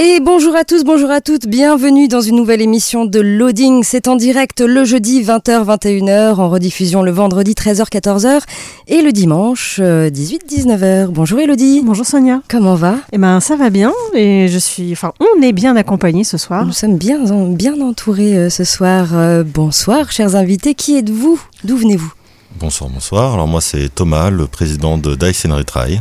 Et bonjour à tous, bonjour à toutes, bienvenue dans une nouvelle émission de Loading. C'est en direct le jeudi 20h-21h, en rediffusion le vendredi 13h-14h et le dimanche 18-19h. Euh, bonjour Elodie. Bonjour Sonia. Comment va? Eh ben ça va bien et je suis, enfin on est bien accompagnés ce soir. Nous sommes bien, bien entourés euh, ce soir. Euh, bonsoir chers invités, qui êtes-vous? D'où venez-vous? Bonsoir, bonsoir. Alors moi c'est Thomas, le président de Dice and Retry.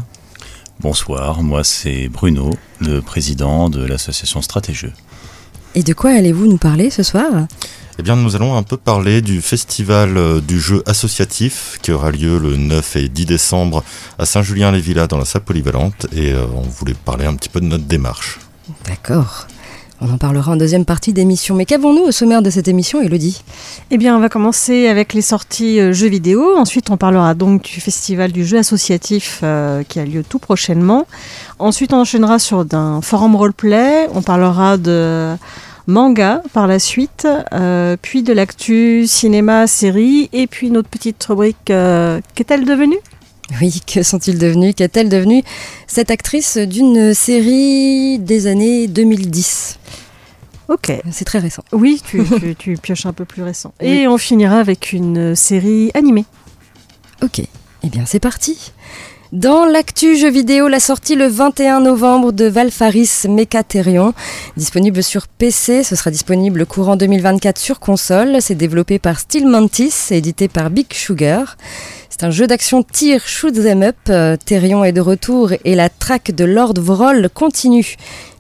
Bonsoir, moi c'est Bruno, le président de l'association Stratégeux. Et de quoi allez-vous nous parler ce soir? Eh bien nous allons un peu parler du festival du jeu associatif qui aura lieu le 9 et 10 décembre à Saint-Julien-les-Villas dans la salle polyvalente et euh, on voulait parler un petit peu de notre démarche. D'accord. On en parlera en deuxième partie d'émission. Mais qu'avons-nous au sommaire de cette émission, Elodie Eh bien, on va commencer avec les sorties euh, jeux vidéo. Ensuite, on parlera donc du festival du jeu associatif euh, qui a lieu tout prochainement. Ensuite, on enchaînera sur un forum roleplay. On parlera de manga par la suite, euh, puis de l'actu cinéma, série, et puis notre petite rubrique Qu'est-elle devenue? Oui, que sont-ils devenus Qu'est-elle devenue Cette actrice d'une série des années 2010. Ok. C'est très récent. Oui, tu, tu, tu, pioches un peu plus récent. Et oui. on finira avec une série animée. Ok. Eh bien, c'est parti. Dans l'actu jeu vidéo, la sortie le 21 novembre de Valfaris Mechatherion, disponible sur PC, ce sera disponible courant 2024 sur console, c'est développé par Steel Mantis, édité par Big Sugar. C'est un jeu d'action tir shoot them up. Euh, Therion est de retour et la traque de Lord Vroll continue.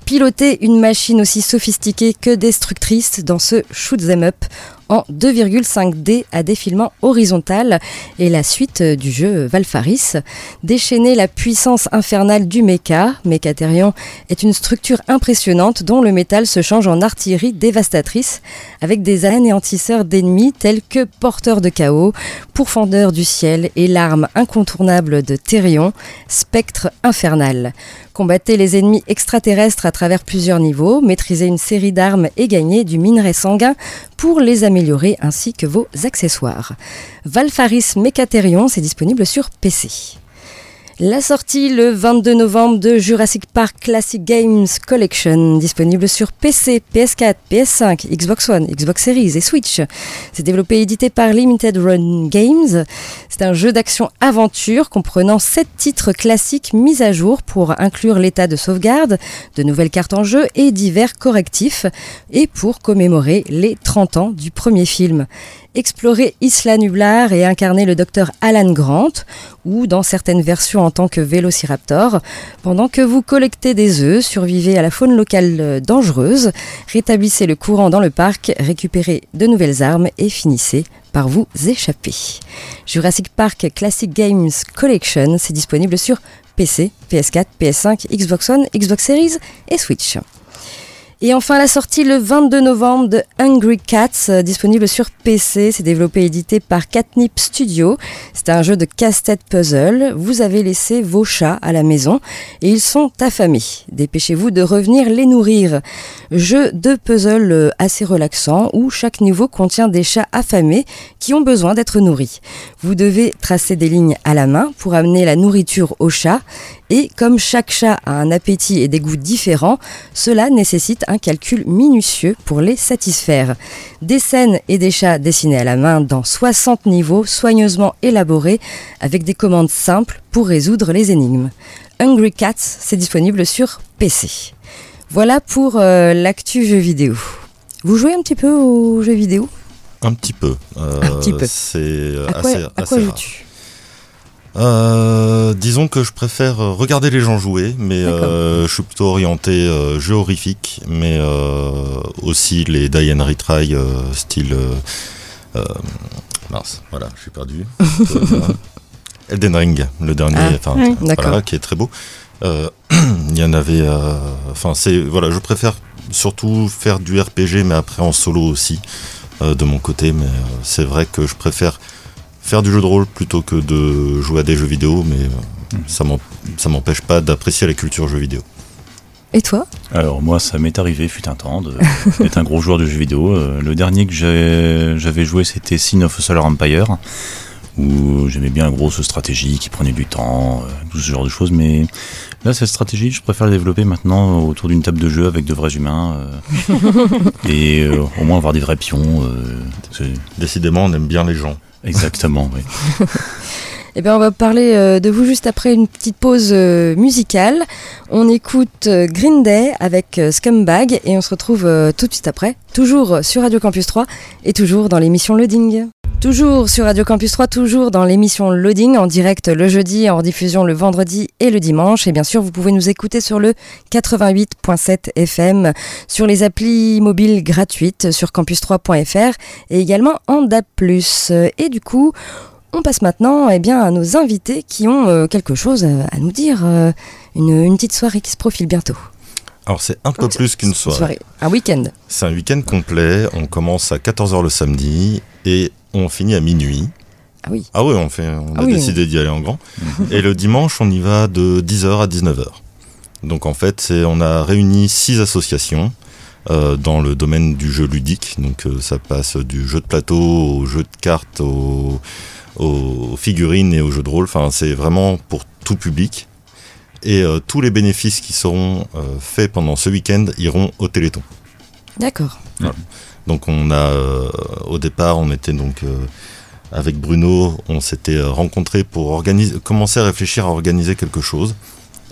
Piloter une machine aussi sophistiquée que destructrice dans ce shoot them up en 2,5D à défilement horizontal et la suite du jeu Valfaris. Déchaîner la puissance infernale du mecha. Mechatherion est une structure impressionnante dont le métal se change en artillerie dévastatrice avec des anéantisseurs d'ennemis tels que porteurs de chaos, pourfendeurs du ciel et l'arme incontournable de Therion, spectre infernal. Combattez les ennemis extraterrestres à travers plusieurs niveaux, maîtrisez une série d'armes et gagnez du minerai sanguin pour les améliorer ainsi que vos accessoires. Valfaris Mechatherion, c'est disponible sur PC. La sortie le 22 novembre de Jurassic Park Classic Games Collection, disponible sur PC, PS4, PS5, Xbox One, Xbox Series et Switch. C'est développé et édité par Limited Run Games. C'est un jeu d'action-aventure comprenant 7 titres classiques mis à jour pour inclure l'état de sauvegarde, de nouvelles cartes en jeu et divers correctifs, et pour commémorer les 30 ans du premier film explorer Isla Nublar et incarner le docteur Alan Grant, ou dans certaines versions en tant que Vélociraptor, pendant que vous collectez des œufs, survivez à la faune locale dangereuse, rétablissez le courant dans le parc, récupérez de nouvelles armes et finissez par vous échapper. Jurassic Park Classic Games Collection, c'est disponible sur PC, PS4, PS5, Xbox One, Xbox Series et Switch. Et enfin la sortie le 22 novembre de Hungry Cats, euh, disponible sur PC. C'est développé et édité par Catnip Studio. C'est un jeu de casse-tête puzzle. Vous avez laissé vos chats à la maison et ils sont affamés. Dépêchez-vous de revenir les nourrir. Jeu de puzzle assez relaxant où chaque niveau contient des chats affamés qui ont besoin d'être nourris. Vous devez tracer des lignes à la main pour amener la nourriture aux chats et comme chaque chat a un appétit et des goûts différents, cela nécessite un calcul minutieux pour les satisfaire. Des scènes et des chats dessinés à la main dans 60 niveaux soigneusement élaborés avec des commandes simples pour résoudre les énigmes. Hungry Cats, c'est disponible sur PC. Voilà pour euh, l'actu jeu vidéo. Vous jouez un petit peu aux jeux vidéo? Un petit peu. Euh, un petit peu. C'est à quoi, assez, à quoi joues-tu? Euh, disons que je préfère regarder les gens jouer, mais euh, je suis plutôt orienté euh, jeu horrifique, mais euh, aussi les die and retry euh, style. euh, mince, voilà, je suis perdu. Euh, Elden Ring, le dernier, Ah, oui. voilà, qui est très beau. Euh, Il y en avait, euh, enfin, c'est voilà, je préfère surtout faire du RPG, mais après en solo aussi euh, de mon côté. Mais euh, c'est vrai que je préfère faire du jeu de rôle plutôt que de jouer à des jeux vidéo, mais euh, ça m'en- ça m'empêche pas d'apprécier la culture jeux vidéo. Et toi? Alors moi, ça m'est arrivé, fut un temps, d'être un gros joueur de jeux vidéo. Euh, le dernier que j'avais joué, c'était Sin of a Solar Empire, où j'aimais bien la grosse stratégie qui prenait du temps, euh, tout ce genre de choses. Mais là, cette stratégie, je préfère la développer maintenant autour d'une table de jeu avec de vrais humains, euh, et euh, au moins avoir des vrais pions. euh, Décidément, on aime bien les gens. Exactement, oui. Eh bien, on va parler euh, de vous juste après une petite pause euh, musicale. On écoute euh, Green Day avec Scumbag et on se retrouve tout de suite après, toujours sur Radio Campus 3 et toujours dans l'émission Loading. Toujours sur Radio Campus 3, toujours dans l'émission Loading, en direct le jeudi, en diffusion le vendredi et le dimanche. Et bien sûr, vous pouvez nous écouter sur le 88.7 FM, sur les applis mobiles gratuites, sur campus3.fr et également en DAB+. Et du coup, on passe maintenant eh bien, à nos invités qui ont euh, quelque chose à, nous dire. euh, une, une petite soirée qui se profile bientôt. Alors c'est un peu plus qu'une Une soirée. Un week-end. C'est un week-end complet. On commence à 14h le samedi et on finit à minuit. Ah oui. Ah oui, on, fait, on Ah a oui. décidé d'y aller en grand. et le dimanche, on y va de 10h à 19h. Donc en fait, c'est, on a réuni six associations euh, dans le domaine du jeu ludique. Donc euh, ça passe du jeu de plateau au jeu de cartes, au- aux figurines et aux jeux de rôle. Enfin, c'est vraiment pour tout public. Et euh, tous les bénéfices qui seront faits pendant ce week-end iront au Téléthon. D'accord. Donc on a euh, au départ on était donc euh, avec Bruno, on s'était euh, rencontrés pour organiser, commencer à réfléchir à organiser quelque chose.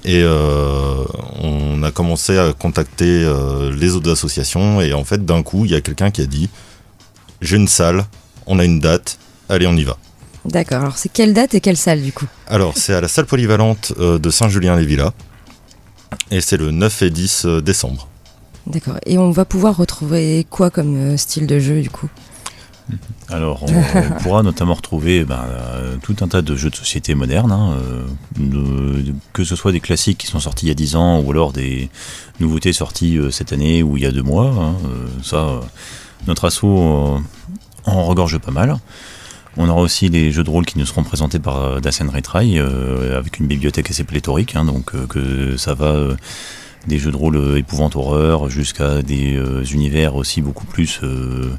Et euh, on a commencé à contacter les autres associations et en fait d'un coup il y a quelqu'un qui a dit j'ai une salle, on a une date, allez on y va. D'accord. Alors, c'est quelle date et quelle salle du coup? Alors c'est à la salle polyvalente de Saint-Julien-les-Villas et c'est le 9 et 10 décembre. D'accord. Et on va pouvoir retrouver quoi comme euh, style de jeu du coup? Alors, on, pourra notamment retrouver ben, euh, tout un tas de jeux de société modernes, hein, euh, de- que ce soit des classiques qui sont sortis il y a 10 ans ou alors des nouveautés sorties euh, cette année ou il y a deux mois. hein, ça, euh, notre assaut euh, en regorge pas mal. On aura aussi les jeux de rôle qui nous seront présentés par Dacian Retry avec une bibliothèque assez pléthorique, hein, donc que ça va des jeux de rôle euh, épouvante horreur jusqu'à des euh, univers aussi beaucoup plus euh,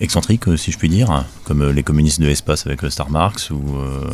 excentriques, si je puis dire, comme euh, les communistes de l'espace avec euh, Star Marks ou, euh,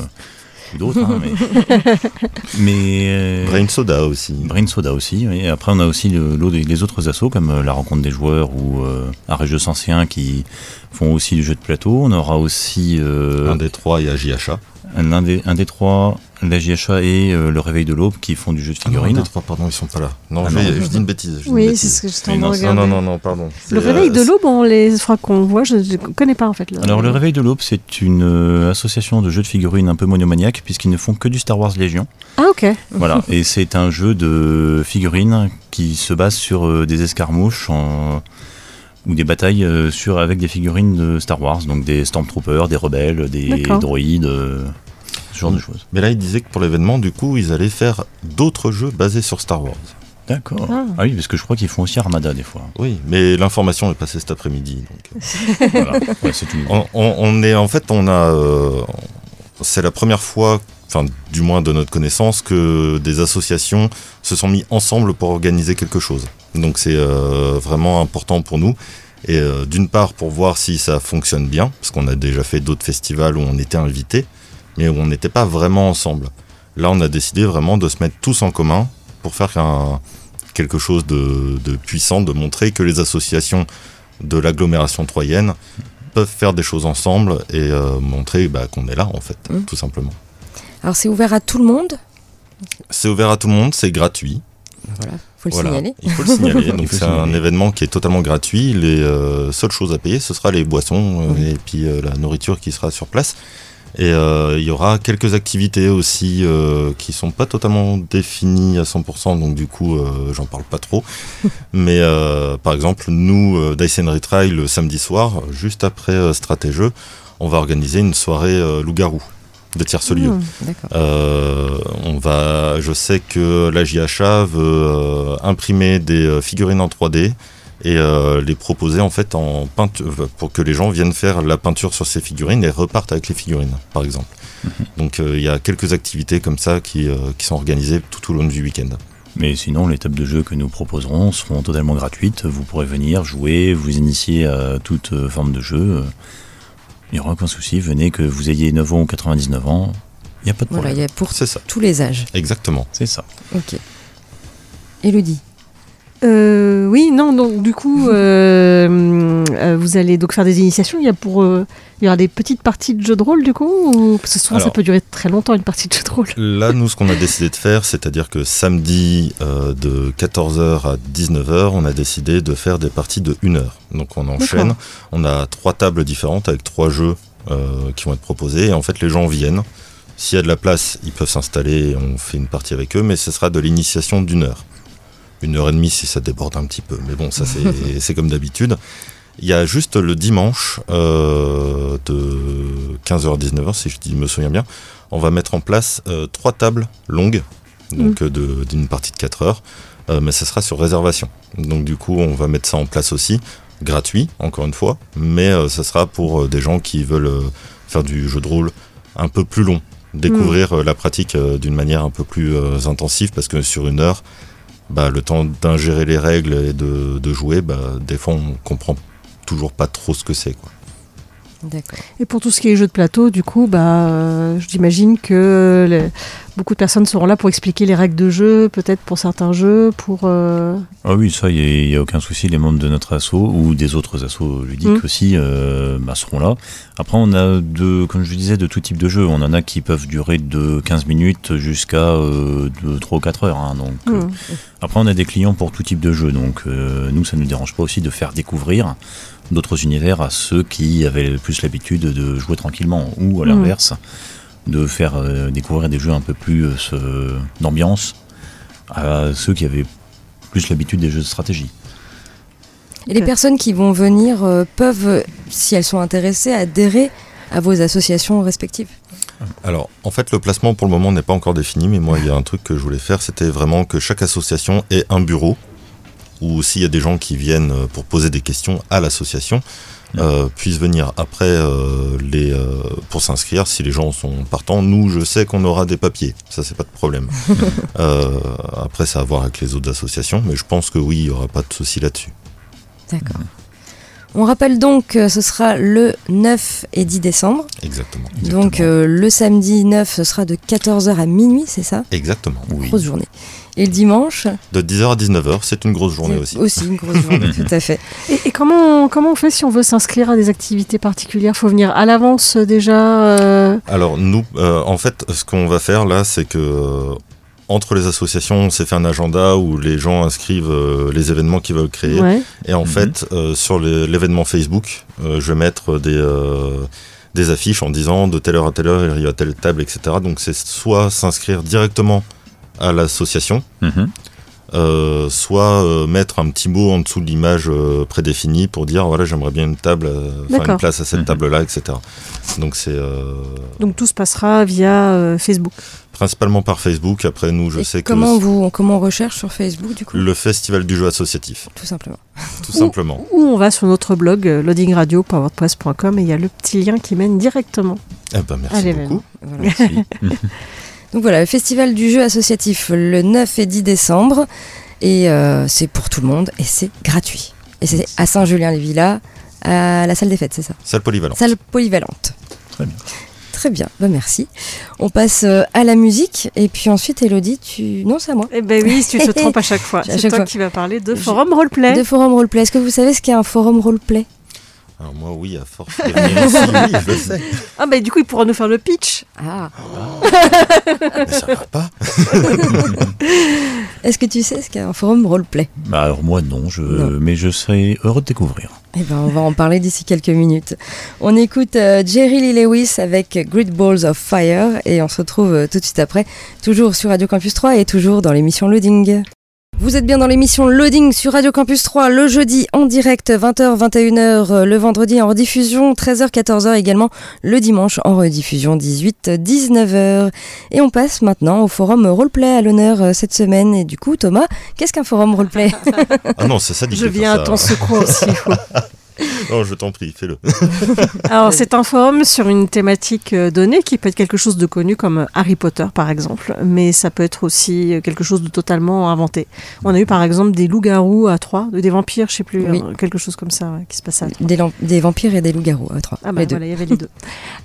ou d'autres. hein, mais mais, euh, Brain Soda aussi. Brain Soda aussi. oui. Et après, on a aussi le, les autres assos comme euh, la rencontre des joueurs ou euh, Arrêt Jeux Anciens qui font aussi du jeu de plateau. On aura aussi euh, Un des trois, il y a JHA. un, un des, un des trois, la JHA et euh, le Réveil de l'Aube qui font du jeu de Ah non, figurines. des trois, pardon, ils sont pas là. Non, Ah je, non. vais- je dis une bêtise. je dis Oui, c'est ce que j'étais en Oui, train de non, Non, non, non, non, pardon. Le réveil euh, de l'aube, on les fera qu'on voit, je ne connais pas en fait. là. Alors le Réveil de l'Aube, c'est une euh, association de jeux de figurines un peu monomaniaque puisqu'ils ne font que du Star Wars Légion. Ah ok. Voilà, et c'est un jeu de figurines qui se base sur euh, des escarmouches en- ou des batailles sur, avec des figurines de Star Wars, donc des Stormtroopers, des rebelles, des droïdes, euh, ce genre de choses. Mais là, ils disaient que pour l'événement, du coup, ils allaient faire d'autres jeux basés sur Star Wars. D'accord. Ah. Ah. oui, parce que je crois qu'ils font aussi Armada des fois. Oui, mais l'information est passée cet après-midi. donc, euh, voilà, Ouais, c'est une... on, on- on est, en fait, on a. euh, c'est la première fois, enfin, du moins de notre connaissance, que des associations se sont mis ensemble pour organiser quelque chose. Donc, c'est euh, vraiment important pour nous. Et euh, d'une part, pour voir si ça fonctionne bien, parce qu'on a déjà fait d'autres festivals où on était invités, mais où on n'était pas vraiment ensemble. Là, on a décidé vraiment de se mettre tous en commun pour faire un- quelque chose de, de puissant, de montrer que les associations de l'agglomération troyenne peuvent faire des choses ensemble et euh, montrer bah, qu'on est là, en fait, Mm. tout simplement. Alors, c'est ouvert à tout le monde? C'est ouvert à tout le monde, c'est gratuit. Voilà, faut le Voilà, signaler. Il faut le signaler. Donc c'est un événement qui est totalement gratuit. Les euh, seules choses à payer, ce sera les boissons euh, Mhm. et puis euh, la nourriture qui sera sur place. Et euh, il y aura quelques activités aussi euh, qui sont pas totalement définies à 100%, donc du coup, euh, j'en parle pas trop. Mais euh, par exemple, nous, Dyson Retry, le samedi soir, juste après Stratégeux, on va organiser une soirée loup-garou de tierce-lieu. Mmh, d'accord. Euh, on va, je sais que la JHA veut imprimer des figurines en 3D et euh, les proposer en fait en peinture pour que les gens viennent faire la peinture sur ces figurines et repartent avec les figurines, par exemple. Donc euh, il y a quelques activités comme ça qui, euh, qui sont organisées tout au long du week-end. Mais sinon, les tables de jeu que nous proposerons seront totalement gratuites. Vous pourrez venir jouer, vous initier à toute euh, forme de jeu. Il n'y aura aucun souci. Venez, que vous ayez 9 ans ou 99 ans. Il n'y a pas de Voilà, problème. il y a pour ça. tous les âges. Exactement. C'est ça. Ok. Elodie. Euh, oui, non, donc du coup, euh, euh, vous allez donc faire des initiations. Il y a pour, euh, il y aura des petites parties de jeux de rôle du coup, ou parce que souvent ça peut durer très longtemps une partie de jeu de rôle. Là, nous, ce qu'on a décidé de faire, c'est-à-dire que samedi de 14h à 19h, on a décidé de faire des parties de 1 heure. Donc on enchaîne, on a trois tables différentes avec trois jeux qui vont être proposés. Et en fait, les gens viennent. S'il y a de la place, ils peuvent s'installer on fait une partie avec eux, mais ce sera de l'initiation d'une heure. Une heure et demie si ça déborde un petit peu. Mais bon, ça c'est comme d'habitude. Il y a juste le dimanche euh, de 15h à 19h, si je me souviens bien, on va mettre en place euh, trois tables longues, donc euh, de- d'une partie de 4 heures, euh, mais ça sera sur réservation. Donc du coup, on va mettre ça en place aussi, gratuit, encore une fois, mais euh, ça sera pour euh, des gens qui veulent euh, faire du jeu de rôle un peu plus long, découvrir euh, la pratique euh, d'une manière un peu plus euh, intensive, parce que sur une heure, bah, le temps d'ingérer les règles et de, de jouer, bah, des fois on comprend toujours pas trop ce que c'est. quoi. D'accord. Et pour tout ce qui est jeux de plateau, du coup, bah, euh, j'imagine que les- beaucoup de personnes seront là pour expliquer les règles de jeu, peut-être pour certains jeux, pour. euh, Ah oui, ça, il n'y a, aucun souci. Les membres de notre asso ou des autres assos ludiques Mm. aussi euh, bah, seront là. Après, on a, de, comme je disais, de tout type de jeux. On en a qui peuvent durer de 15 minutes jusqu'à euh, de 3 ou 4 heures. hein. donc, euh, hmm. Après, on a des clients pour tout type de jeu. Donc, euh, nous, ça ne nous dérange pas aussi de faire découvrir d'autres univers à ceux qui avaient plus l'habitude de jouer tranquillement. Ou à Mm. l'inverse, de faire euh, découvrir des jeux un peu plus euh, ce- d'ambiance à ceux qui avaient plus l'habitude des jeux de stratégie. Et les personnes qui vont venir euh, peuvent, si elles sont intéressées, adhérer à vos associations respectives? Alors, en fait, le placement pour le moment n'est pas encore défini, mais moi, il y a un truc que je voulais faire, c'était vraiment que chaque association ait un bureau, ou s'il y a des gens qui viennent pour poser des questions à l'association, euh, puissent venir après euh, les, euh, pour s'inscrire. Si les gens sont partants, nous, je sais qu'on aura des papiers, ça, c'est pas de problème. Euh, après, ça a à voir avec les autres associations, mais je pense que oui, il y aura pas de souci là-dessus. D'accord. On rappelle donc que ce sera le 9 et 10 décembre. Exactement. Donc euh, le samedi 9, ce sera de 14h à minuit, c'est ça? Exactement. Oui. Grosse journée. Et le dimanche De 10h à 19h, c'est une grosse journée aussi. Aussi une grosse journée, tout à fait. Et, et comment, comment on fait si on veut s'inscrire à des activités particulières? Faut venir à l'avance euh, déjà euh, Alors nous, euh, en fait, ce qu'on va faire là, c'est que euh, entre les associations, on s'est fait un agenda où les gens inscrivent euh, les événements qu'ils veulent créer. ouais. Et en Mhm. fait, euh, sur l'événement Facebook, euh, je vais mettre des, euh, des affiches en disant de telle heure à telle heure, il y a telle table, etc. Donc c'est soit s'inscrire directement à l'association, Mhm. euh, soit euh, mettre un petit mot en dessous de l'image euh, prédéfinie pour dire voilà j'aimerais bien une table, euh, D'accord. une place à cette Mhm. table là, etc. Donc c'est euh, Donc tout se passera via euh, Facebook. principalement par Facebook. Après nous, je Et sais que comment, vous, comment on recherche sur Facebook du coup? Le festival du jeu associatif, Tout simplement. tout simplement. Ou on va sur notre blog loadingradio.wordpress.com et il y a le petit lien qui mène directement Eh ben merci l'événement. beaucoup. Voilà. Merci. Donc voilà, le festival du jeu associatif le 9 et 10 décembre. Et euh, c'est pour tout le monde et c'est gratuit. Et c'est à Saint-Julien-les-Villas, à la salle des fêtes, c'est ça? Salle polyvalente. Salle polyvalente. Très bien. Très bien, bah merci. On passe euh, à la musique et puis ensuite Elodie, tu... Non, c'est à moi. Eh ben oui, si tu te trompes à chaque fois. C'est toi fois. qui vas parler de forum roleplay. De forum roleplay. Est-ce que vous savez ce qu'est un forum roleplay? Alors moi, oui, à force de venir ici, oui, je le sais. Ah bah du coup, il pourra nous faire le pitch. Ah. Mais ça va pas. Est-ce que tu sais ce qu'est un forum roleplay? Bah alors moi non, je... Non. mais je serais heureux de découvrir. Eh ben, on va en parler d'ici quelques minutes. On écoute euh, Jerry Lee Lewis avec Great Balls of Fire et on se retrouve euh, tout de suite après, toujours sur Radio Campus 3 et toujours dans l'émission Loading. Vous êtes bien dans l'émission Loading sur Radio Campus 3 le jeudi en direct 20h 21h euh, le vendredi en rediffusion 13h 14h également le dimanche en rediffusion 18 19h et on passe maintenant au forum roleplay à l'honneur euh, cette semaine et du coup Thomas qu'est-ce qu'un forum roleplay? Ah non, c'est ça. Je viens à ton secours aussi. non, je t'en prie, fais-le. Alors, c'est un forum sur une thématique euh, donnée qui peut être quelque chose de connu comme euh, Harry Potter, par exemple, mais ça peut être aussi euh, quelque chose de totalement inventé. On a eu, par exemple, des loups-garous à Troyes, des vampires, je sais plus, Oui. quelque chose comme ça ouais, qui se passait à Troyes. des, vampires et des loups-garous à trois Ah bah les deux. voilà, il y avait les deux.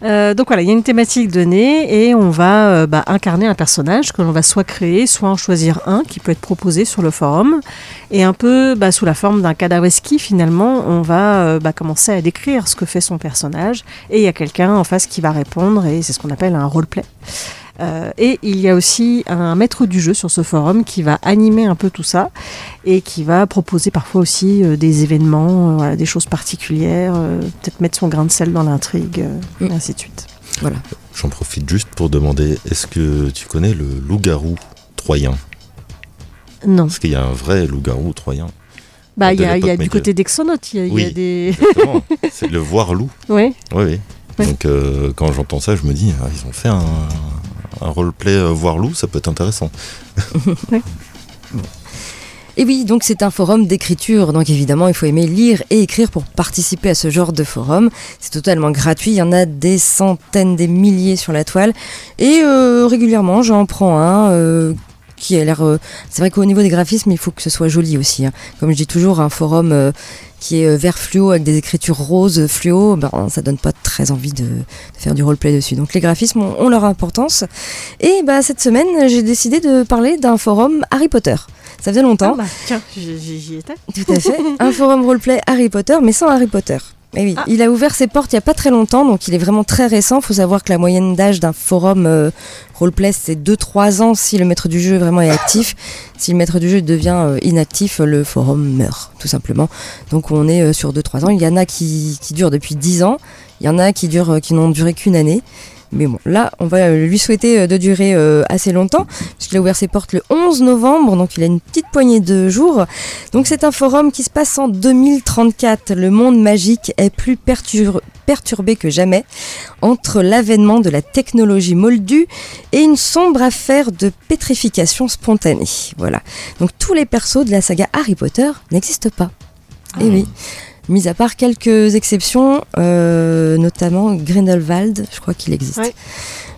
Euh, donc voilà, il y a une thématique donnée et on va euh, bah, incarner un personnage que l'on va soit créer, soit en choisir un qui peut être proposé sur le forum. Et un peu bah, sous la forme d'un cadavreski, finalement, on va euh, bah, commencer à décrire ce que fait son personnage et il y a quelqu'un en face qui va répondre et c'est ce qu'on appelle un roleplay. Euh, et il y a aussi un maître du jeu sur ce forum qui va animer un peu tout ça et qui va proposer parfois aussi euh, des événements, euh, voilà, des choses particulières, euh, peut-être mettre son grain de sel dans l'intrigue, euh, et ainsi de suite. Voilà. J'en profite juste pour demander est-ce que tu connais le loup-garou troyen? Non. Parce qu'il y a un vrai loup-garou troyen? Bah, il y a, y du côté d'Exonote, il y a, y des. C'est le voir loup. Oui. Oui, oui. Ouais. Donc euh, quand j'entends ça, je me dis, ah, ils ont fait un, un roleplay euh, voir loup, ça peut être intéressant. Et oui, donc c'est un forum d'écriture, donc évidemment il faut aimer lire et écrire pour participer à ce genre de forum. C'est totalement gratuit, il y en a des centaines, des milliers sur la toile. Et euh, régulièrement j'en prends un euh, qui a l'air... euh, c'est vrai qu'au niveau des graphismes, il faut que ce soit joli aussi. hein. Comme je dis toujours, un forum euh, qui est euh, vert fluo avec des écritures roses fluo, ben, ça donne pas très envie de, de faire du roleplay dessus. Donc les graphismes ont, ont leur importance. Et bah, cette semaine, j'ai décidé de parler d'un forum Harry Potter. Ça faisait longtemps. Ah bah, tiens, j'y étais. Tout à fait. Un forum roleplay Harry Potter, mais sans Harry Potter. Et oui, Ah. il a ouvert ses portes il n'y a pas très longtemps, donc il est vraiment très récent. Il faut savoir que la moyenne d'âge d'un forum euh, roleplay, c'est 2-3 ans si le maître du jeu vraiment est actif. Si le maître du jeu devient euh, inactif, le forum meurt, tout simplement. Donc on est euh, sur 2-3 ans. Il y en a qui, qui durent depuis 10 ans, il y en a qui, durent, qui n'ont duré qu'une année. Mais bon, là, on va euh, lui souhaiter euh, de durer euh, assez longtemps, puisqu'il a ouvert ses portes le 11 novembre, donc il a une petite poignée de jours. Donc c'est un forum qui se passe en 2034. Le monde magique est plus pertur- perturbé que jamais entre l'avènement de la technologie moldue et une sombre affaire de pétrification spontanée. Voilà. Donc tous les persos de la saga Harry Potter n'existent pas. Et oui. Mis à part quelques exceptions, euh, notamment Grindelwald, je crois qu'il existe. Ouais.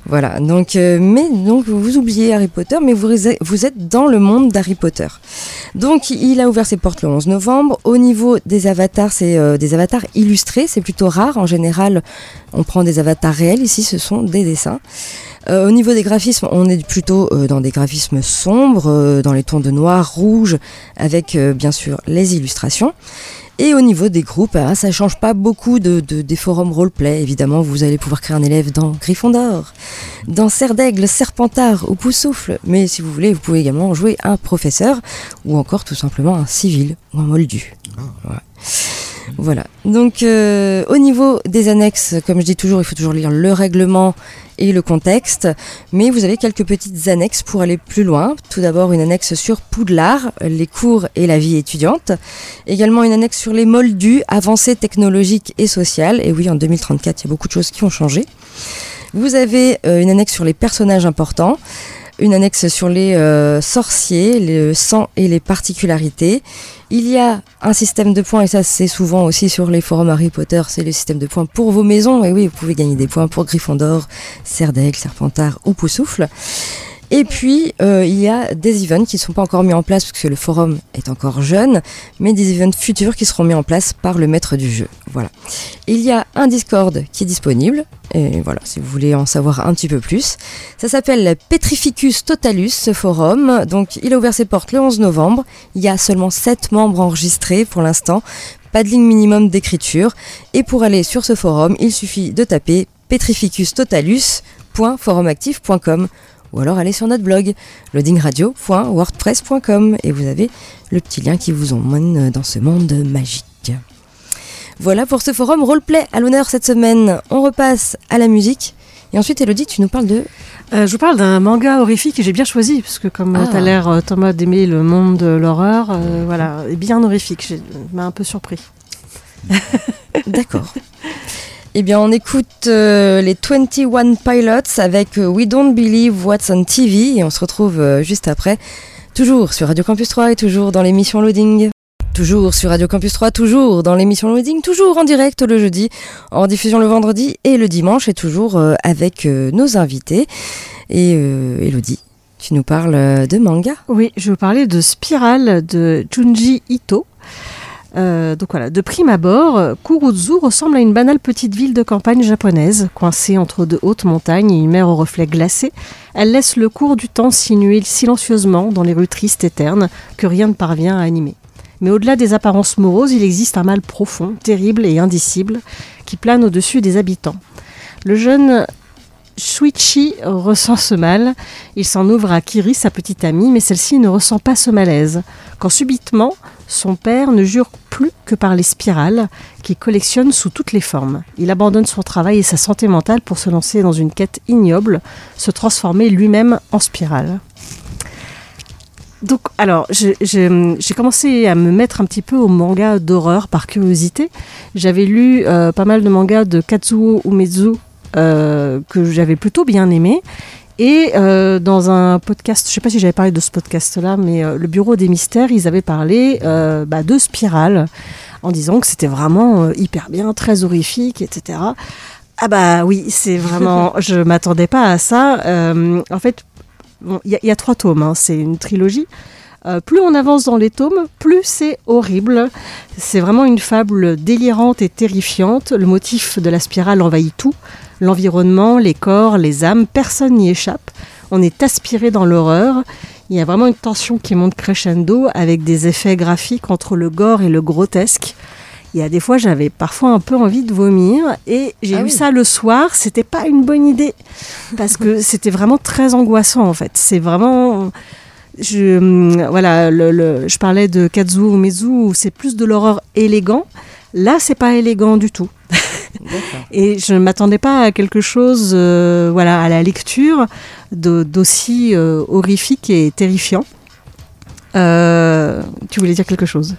Voilà, donc, euh, mais donc vous oubliez Harry Potter, mais vous, êtes dans le monde d'Harry Potter. Donc il a ouvert ses portes le 11 novembre. Au niveau des avatars, c'est euh, des avatars illustrés, c'est plutôt rare. En général, on prend des avatars réels. Ici, ce sont des dessins. Euh, au niveau des graphismes, on est plutôt euh, dans des graphismes sombres, euh, dans les tons de noir, rouge, avec euh, bien sûr les illustrations. Et au niveau des groupes, hein, ça change pas beaucoup de, de- des forums roleplay. Évidemment, vous allez pouvoir créer un élève dans Gryffondor, dans Serre d'Aigle, Serpentard ou Poussoufle. Mais si vous voulez, vous pouvez également jouer un professeur ou encore tout simplement un civil ou un moldu. Ouais. Voilà. Donc, euh, au niveau des annexes, comme je dis toujours, il faut toujours lire le règlement et le contexte. Mais vous avez quelques petites annexes pour aller plus loin. Tout d'abord, une annexe sur Poudlard, les cours et la vie étudiante. Également, une annexe sur les moldus, avancées technologiques et sociales. Et oui, en 2034, il y a beaucoup de choses qui ont changé. Vous avez euh, une annexe sur les personnages importants une annexe sur les euh, sorciers, le sang et les particularités. Il y a un système de points, et ça c'est souvent aussi sur les forums Harry Potter, c'est le système de points pour vos maisons. Et oui, vous pouvez gagner des points pour Gryffondor, Serre d'Aigle, Serpentard ou Poussoufle. Et puis, euh, il y a des events qui ne sont pas encore mis en place parce que le forum est encore jeune, mais des events futurs qui seront mis en place par le maître du jeu. Voilà. Il y a un Discord qui est disponible, et voilà, si vous voulez en savoir un petit peu plus. Ça s'appelle Petrificus Totalus, ce forum. Donc, il a ouvert ses portes le 11 novembre. Il y a seulement 7 membres enregistrés pour l'instant. pas de ligne minimum d'écriture. Et pour aller sur ce forum, il suffit de taper petrificustotalus.forumactif.com ou alors aller sur notre blog loadingradio.wordpress.com et vous avez le petit lien qui vous emmène dans ce monde magique. Voilà pour ce forum roleplay à l'honneur cette semaine. On repasse à la musique. Et ensuite, Elodie, tu nous parles de... Euh, je vous parle d'un manga horrifique que j'ai bien choisi, parce que comme Ah. tu as l'air, euh, Thomas, d'aimer le monde de l'horreur, euh, voilà, bien horrifique, m'a un peu surpris. D'accord. Eh bien, on écoute euh, les 21 Pilots avec euh, We Don't Believe What's on TV et on se retrouve euh, juste après, toujours sur Radio Campus 3 et toujours dans l'émission Loading. Toujours sur Radio Campus 3, toujours dans l'émission Loading, toujours en direct le jeudi, en diffusion le vendredi et le dimanche et toujours avec nos invités. Et Elodie, tu nous parles de manga Oui, je vais parler de Spirale de Junji Ito. Euh, donc voilà, de prime abord, Kuruzu ressemble à une banale petite ville de campagne japonaise, coincée entre de hautes montagnes et une mer aux reflets glacés. Elle laisse le cours du temps sinuer silencieusement dans les rues tristes et ternes que rien ne parvient à animer. Mais au-delà des apparences moroses, il existe un mal profond, terrible et indicible qui plane au-dessus des habitants. Le jeune Shuichi ressent ce mal. Il s'en ouvre à Kiri, sa petite amie, mais celle-ci ne ressent pas ce malaise. Quand subitement, son père ne jure plus que par les spirales qu'il collectionne sous toutes les formes. Il abandonne son travail et sa santé mentale pour se lancer dans une quête ignoble, se transformer lui-même en spirale. Donc, alors, j'ai commencé à me mettre un petit peu au manga d'horreur par curiosité. J'avais lu euh, pas mal de mangas de Katsuo Umezu euh, que j'avais plutôt bien aimé. Et euh, dans un podcast, je sais pas si j'avais parlé de ce podcast-là, mais euh, le Bureau des Mystères, ils avaient parlé euh, bah, de Spirale en disant que c'était vraiment hyper bien, très horrifique, etc. Ah bah oui, c'est vraiment, je m'attendais pas à ça. En fait, bon, il y, a- il y a trois tomes, hein, c'est une trilogie. Euh, plus on avance dans les tomes, plus c'est horrible. C'est vraiment une fable délirante et terrifiante. Le motif de la spirale envahit tout. L'environnement, les corps, les âmes, personne n'y échappe. On est aspiré dans l'horreur. Il y a vraiment une tension qui monte crescendo avec des effets graphiques entre le gore et le grotesque. Il y a des fois, j'avais parfois un peu envie de vomir et j'ai Ah oui. ça le soir. C'était pas une bonne idée parce que c'était vraiment très angoissant en fait. C'est vraiment. Je, hum, voilà, le, le- je parlais de Kazuo Umezu c'est plus de l'horreur élégant. Là, c'est pas élégant du tout. Et je ne m'attendais pas à quelque chose, euh, voilà, à la lecture de- d'aussi euh, horrifique et terrifiant. Euh, tu voulais dire quelque chose?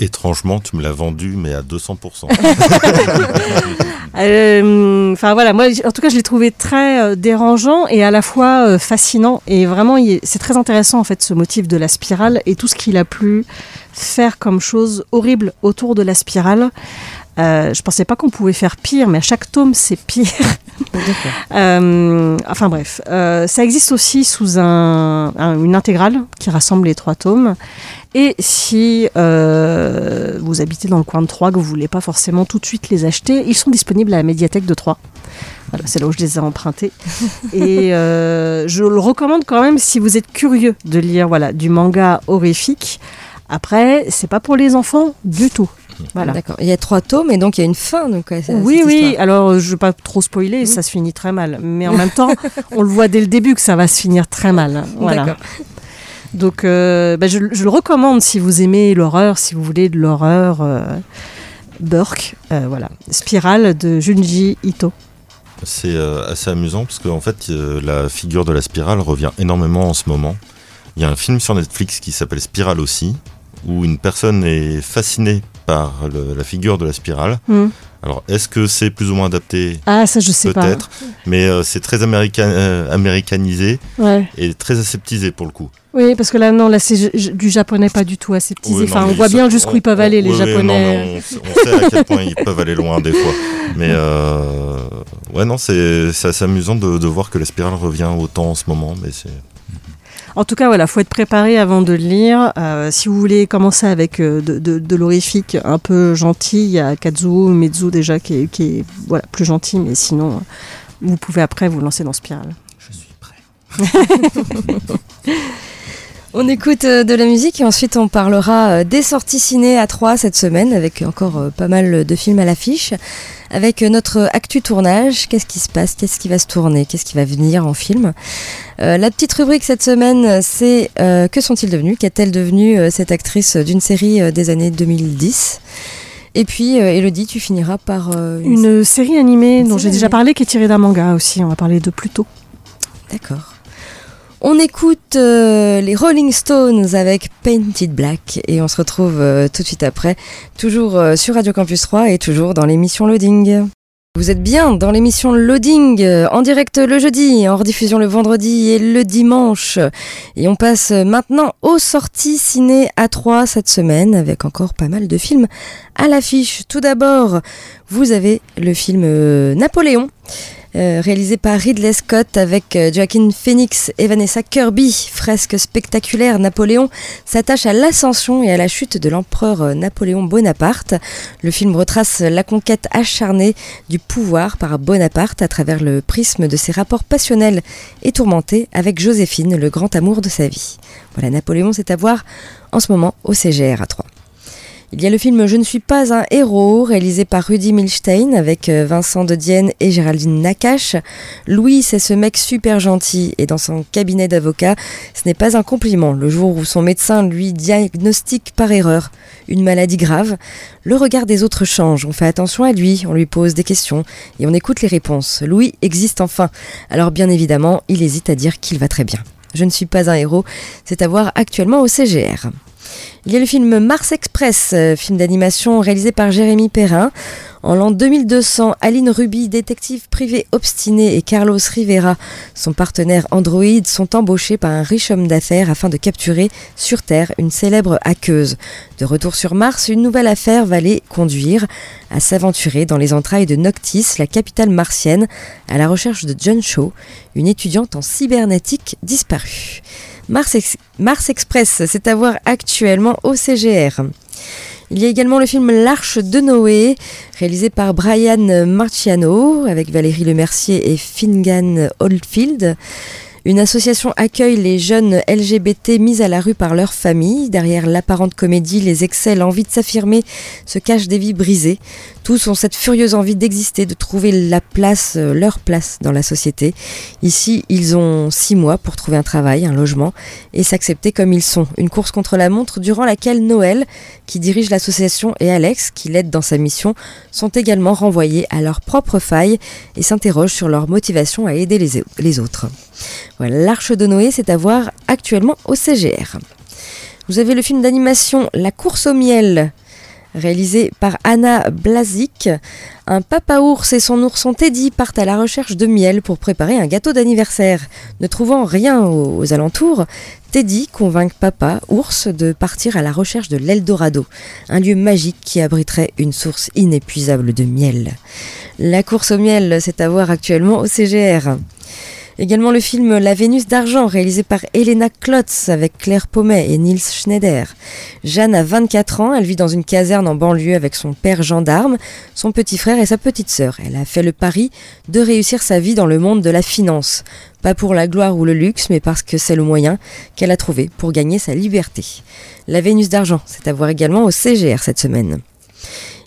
Étrangement, tu me l'as vendu, mais à 200%. Euh, Enfin voilà, moi en tout cas je l'ai trouvé très euh, dérangeant et à la fois euh, fascinant et vraiment c'est très intéressant en fait ce motif de la spirale et tout ce qu'il a pu faire comme chose horrible autour de la spirale. Euh, je pensais pas qu'on pouvait faire pire, mais à chaque tome c'est pire. Euh, enfin bref, euh, ça existe aussi sous un, un- une intégrale qui rassemble les trois tomes. Et si euh, vous habitez dans le coin de Troyes, que vous voulez pas forcément tout de suite les acheter, ils sont disponibles à la médiathèque de Troyes. Voilà, c'est là où je les ai empruntés. Et je le recommande quand même si vous êtes curieux de lire voilà, du manga horrifique. Après, c'est pas pour les enfants du tout. Voilà. D'accord. Il y a trois tomes et donc il y a une fin. Donc, à Oui, oui. histoire. Alors, je ne veux pas trop spoiler, ça se finit très mal. Mais en même temps, on le voit dès le début que ça va se finir très mal. Voilà. D'accord. Donc, euh, bah, je, je le recommande si vous aimez l'horreur, si vous voulez de l'horreur. euh, Burke, euh, voilà. Spirale de Junji Ito. C'est euh, assez amusant parce qu'en fait, euh, la figure de la spirale revient énormément en ce moment. Il y a un film sur Netflix qui s'appelle Spirale aussi, où une personne est fascinée par le- la figure de la spirale. Hmm. Alors, est-ce que c'est plus ou moins adapté Ah, ça, je sais pas. Peut-être, mais euh, c'est très américain, euh, américanisé Ouais. et très aseptisé pour le coup. Oui, parce que là, non, là, c'est du japonais pas du tout aseptisé. Oui, non, enfin, on voit ça- bien jusqu'où ils peuvent aller, les oui, oui, non, japonais. on, sait- on sait à quel point ils peuvent aller loin des fois. Mais euh, ouais, non, c'est c'est assez amusant de, de voir que la spirale revient autant en ce moment. Mais c'est En tout cas, voilà, faut être préparé avant de le lire. Euh, si vous voulez commencer avec euh, de, de- de l'horrifique un peu gentil, il y a Kazuo Umezu déjà qui est, qui est, voilà, plus gentil, mais sinon, euh, vous pouvez après vous lancer dans Spirale. On écoute de la musique et ensuite on parlera des sorties ciné à 3 cette semaine avec encore pas mal de films à l'affiche. Avec notre actu tournage, qu'est-ce qui se passe, qu'est-ce qui va se tourner, qu'est-ce qui va venir en film? la petite rubrique cette semaine, c'est Que sont-ils devenus? Qu'est-elle devenue cette actrice d'une série des années 2010 et puis, Elodie, tu finiras par... une, série animée dont j'ai déjà parlé, qui est tirée d'un manga aussi. On va parler de plus tôt. D'accord. On écoute euh, les Rolling Stones avec Painted Black et on se retrouve euh, tout de suite après, toujours euh, sur Radio Campus 3 et toujours dans l'émission Loading. Vous êtes bien dans l'émission Loading, en direct le jeudi, en rediffusion le vendredi et le dimanche. Et on passe maintenant aux sorties ciné à 3 cette semaine avec encore pas mal de films à l'affiche. Tout d'abord, vous avez le film Napoléon. Euh, réalisé par Ridley Scott avec euh, Joaquin Phoenix et Vanessa Kirby. Fresque spectaculaire, Napoléon s'attache à l'ascension et à la chute de l'empereur euh, Napoléon Bonaparte. Le film retrace la conquête acharnée du pouvoir par Bonaparte à travers le prisme de ses rapports passionnels et tourmentés avec Joséphine, le grand amour de sa vie. Voilà, Napoléon, c'est à voir en ce moment au CGR à 3. Il y a le film Je ne suis pas un héros, réalisé par Rudy Milstein avec euh, Vincent de Dienne et Géraldine Nakache. Louis, c'est ce mec super gentil et dans son cabinet d'avocat, ce n'est pas un compliment. Le jour où son médecin lui diagnostique par erreur une maladie grave, le regard des autres change. On fait attention à lui, on lui pose des questions et on écoute les réponses. Louis existe enfin. Alors bien évidemment, il hésite à dire qu'il va très bien. Je ne suis pas un héros, c'est à voir actuellement au CGR. Il y a le film Mars Express, euh, film d'animation réalisé par Jérémy Perrin. En l'an 2200, Aline Ruby, détective privé obstiné, et Carlos Rivera, son partenaire Android, sont embauchés par un riche homme d'affaires afin de capturer sur Terre une célèbre hackeuse. De retour sur Mars, une nouvelle affaire va les conduire à s'aventurer dans les entrailles de Noctis, la capitale martienne, à la recherche de John Shaw, une étudiante en cybernétique disparue. Mars, Express, c'est à voir actuellement au CGR. Il y a également le film L'Arche de Noé, réalisé par Brian Marciano, avec Valérie Lemercier et Fingan Oldfield. Une association accueille les jeunes LGBT mis à la rue par leur famille. Derrière l'apparente comédie, les excès, l'envie de s'affirmer se cachent des vies brisées. Tous ont cette furieuse envie d'exister, de trouver la place, euh, leur place dans la société. Ici, ils ont six mois pour trouver un travail, un logement et s'accepter comme ils sont. Une course contre la montre durant laquelle Noël, qui dirige l'association, et Alex, qui l'aide dans sa mission, sont également renvoyés à leurs propres failles et s'interrogent sur leur motivation à aider les, les autres. L'Arche de Noé, c'est à voir actuellement au CGR. Vous avez le film d'animation La course au miel réalisé par Anna Blazik. Un papa ours et son ourson Teddy partent à la recherche de miel pour préparer un gâteau d'anniversaire. Ne trouvant rien aux, alentours, Teddy convainc papa ours de partir à la recherche de l'Eldorado, un lieu magique qui abriterait une source inépuisable de miel. La course au miel, c'est à voir actuellement au CGR. Également le film La Vénus d'argent, réalisé par Elena Klotz avec Claire Pommet et Nils Schneider. Jeanne a 24 ans, elle vit dans une caserne en banlieue avec son père gendarme, son petit frère et sa petite sœur. Elle a fait le pari de réussir sa vie dans le monde de la finance. Pas pour la gloire ou le luxe, mais parce que c'est le moyen qu'elle a trouvé pour gagner sa liberté. La Vénus d'argent, c'est à voir également au CGR cette semaine.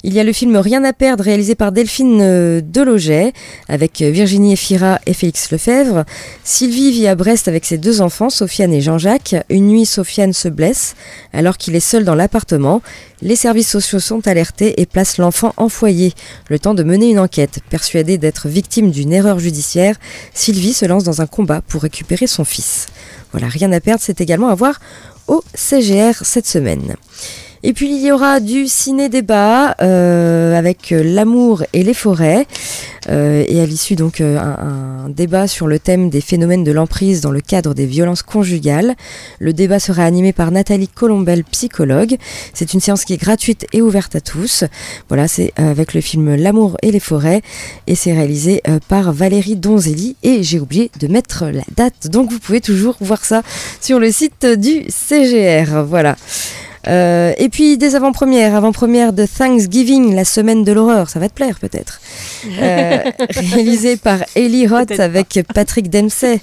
Il y a le film Rien à perdre réalisé par Delphine euh, Deloget avec euh, Virginie Efira et Félix Lefebvre. Sylvie vit à Brest avec ses deux enfants, Sofiane et Jean-Jacques. Une nuit, Sofiane se blesse alors qu'il est seul dans l'appartement. Les services sociaux sont alertés et placent l'enfant en foyer, le temps de mener une enquête. Persuadée d'être victime d'une erreur judiciaire, Sylvie se lance dans un combat pour récupérer son fils. Voilà, rien à perdre, c'est également à voir au CGR cette semaine. Et puis il y aura du ciné-débat euh, avec euh, l'amour et les forêts. Euh, et à l'issue donc un, débat sur le thème des phénomènes de l'emprise dans le cadre des violences conjugales. Le débat sera animé par Nathalie Colombel, psychologue. C'est une séance qui est gratuite et ouverte à tous. Voilà, c'est avec le film L'amour et les forêts et c'est réalisé par Valérie Donzelli et j'ai oublié de mettre la date. Donc vous pouvez toujours voir ça sur le site du CGR. Voilà. Euh, et puis des avant-premières, avant-première de Thanksgiving, la semaine de l'horreur, ça va te plaire peut-être. Euh, réalisé par Ellie Roth avec Patrick Dempsey.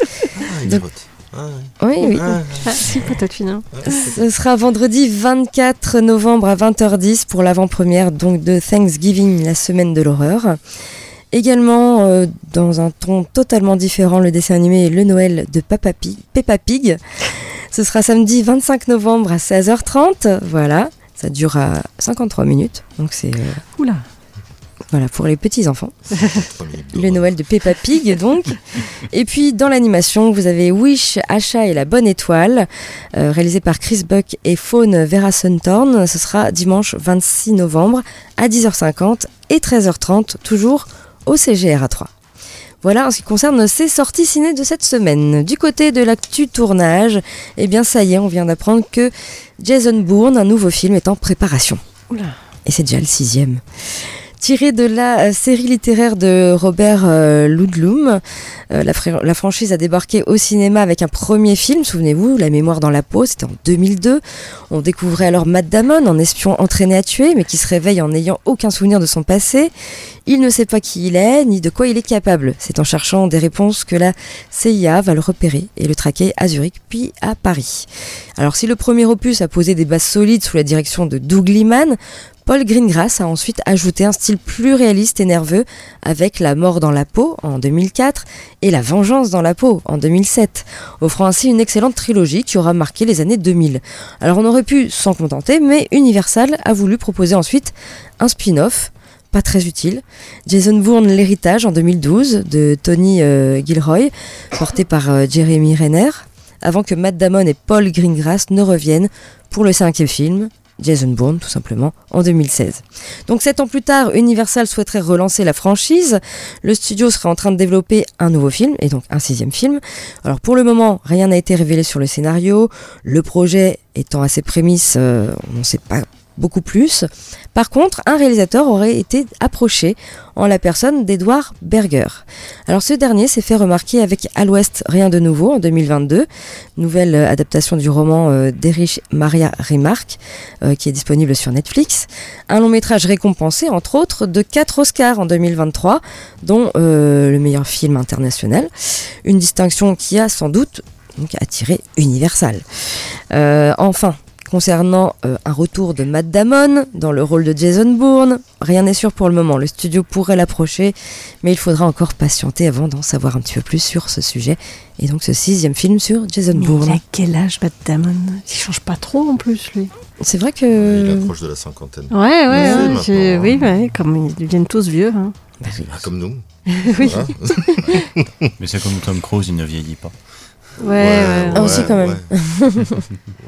Ah, Oui, oui. Ah, si, peut-être finir. Ce sera vendredi 24 novembre à 20h10 pour l'avant-première donc de Thanksgiving, la semaine de l'horreur. Également, euh, dans un ton totalement différent, le dessin animé Le Noël de Papa Pig, Peppa Pig. Ce sera samedi 25 novembre à 16h30. Voilà, ça dure à 53 minutes. Donc c'est. euh, Oula. voilà, pour les petits enfants. le Noël de Peppa Pig, donc. Et puis, dans l'animation, vous avez Wish, Achat et la Bonne Étoile, euh, réalisé par Chris Buck et Fawn Vera Suntorn. Ce sera dimanche 26 novembre à 10h50 et 13h30, toujours au CGR à 3. Voilà en ce qui concerne ces sorties ciné de cette semaine. Du côté de l'actu tournage, eh bien ça y est, on vient d'apprendre que Jason Bourne, un nouveau film, est en préparation. Oula. Et c'est déjà le sixième. Tiré de la euh, série littéraire de Robert euh, Ludlum, euh, la, fr- la franchise a débarqué au cinéma avec un premier film, souvenez-vous, La mémoire dans la peau, c'était en 2002. On découvrait alors Matt Damon, un espion entraîné à tuer, mais qui se réveille en n'ayant aucun souvenir de son passé. Il ne sait pas qui il est, ni de quoi il est capable. C'est en cherchant des réponses que la CIA va le repérer et le traquer à Zurich, puis à Paris. Alors si le premier opus a posé des bases solides sous la direction de Doug Liman, Paul Greengrass a ensuite ajouté un style plus réaliste et nerveux avec La mort dans la peau en 2004 et La vengeance dans la peau en 2007, offrant ainsi une excellente trilogie qui aura marqué les années 2000. Alors on aurait pu s'en contenter, mais Universal a voulu proposer ensuite un spin-off pas très utile. Jason Bourne, l'héritage en 2012 de Tony euh, Gilroy, porté par euh, Jeremy Renner, avant que Matt Damon et Paul Greengrass ne reviennent pour le cinquième film, Jason Bourne tout simplement, en 2016. Donc sept ans plus tard, Universal souhaiterait relancer la franchise. Le studio serait en train de développer un nouveau film, et donc un sixième film. Alors pour le moment, rien n'a été révélé sur le scénario. Le projet étant à ses prémices, euh, on ne sait pas beaucoup plus. Par contre, un réalisateur aurait été approché en la personne d'Edouard Berger. Alors ce dernier s'est fait remarquer avec À l'Ouest, rien de nouveau en 2022, nouvelle euh, adaptation du roman euh, d'Erich Maria Remarque euh, qui est disponible sur Netflix. Un long métrage récompensé entre autres de 4 Oscars en 2023, dont le meilleur film international. Une distinction qui a sans doute attiré Universal. Enfin, concernant euh, un retour de Matt Damon dans le rôle de Jason Bourne. Rien n'est sûr pour le moment, le studio pourrait l'approcher, mais il faudra encore patienter avant d'en savoir un petit peu plus sur ce sujet. Et donc ce sixième film sur Jason Mais Bourne. il a quel âge, Matt Damon? Il change pas trop en plus, lui. C'est vrai Il que... approche de la cinquantaine. Ouais, ouais, hein. oui, ouais, comme ils deviennent tous vieux. hein. Bah oui. Ah, comme nous. Oui. Voilà. Mais c'est comme Tom Cruise, il ne vieillit pas. Ouais, ouais. Aussi, quand même. ouais.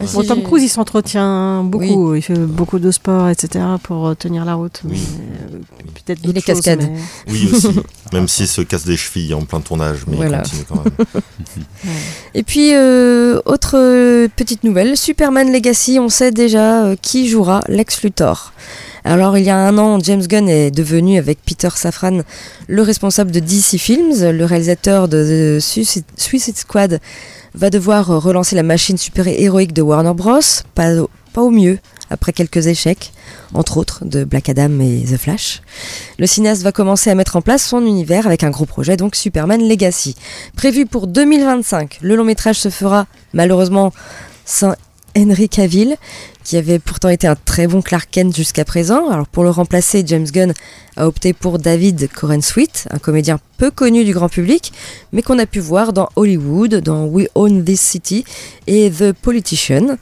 Bon, Tom Cruise, il s'entretient beaucoup. Il fait beaucoup de sport, etc. pour euh, tenir la route. Mais, euh, peut-être Il est cascade. mais- Oui, aussi. Même s'il se casse des chevilles en plein tournage, mais Voilà. il continue quand même. Et puis, euh, autre petite nouvelle, Superman Legacy, on sait déjà qui jouera Lex Luthor. Alors, il y a un an, James Gunn est devenu, avec Peter Safran, le responsable de DC Films. Le réalisateur de The Suicide, Squad va devoir relancer la machine super-héroïque de Warner Bros. Pas, au- pas au mieux, après quelques échecs, entre autres de Black Adam et The Flash. Le cinéaste va commencer à mettre en place son univers avec un gros projet, donc Superman Legacy. Prévu pour 2025, le long métrage se fera malheureusement sans Henry Cavill, qui avait pourtant été un très bon Clark Kent jusqu'à présent. Alors pour le remplacer, James Gunn a opté pour David Coren Sweet, un comédien peu connu du grand public, mais qu'on a pu voir dans Hollywood, dans We Own This City et The Politician.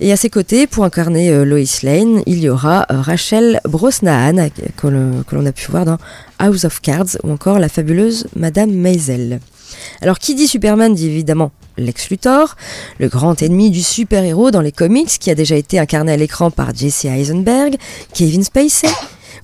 Et à ses côtés, pour incarner euh, Lois Lane, il y aura euh, Rachel Brosnahan, que l'on que l'on a pu voir dans House of Cards, ou encore la fabuleuse Madame Maisel. Alors qui dit Superman dit évidemment Lex Luthor, le grand ennemi du super-héros dans les comics qui a déjà été incarné à l'écran par Jesse Eisenberg, Kevin Spacey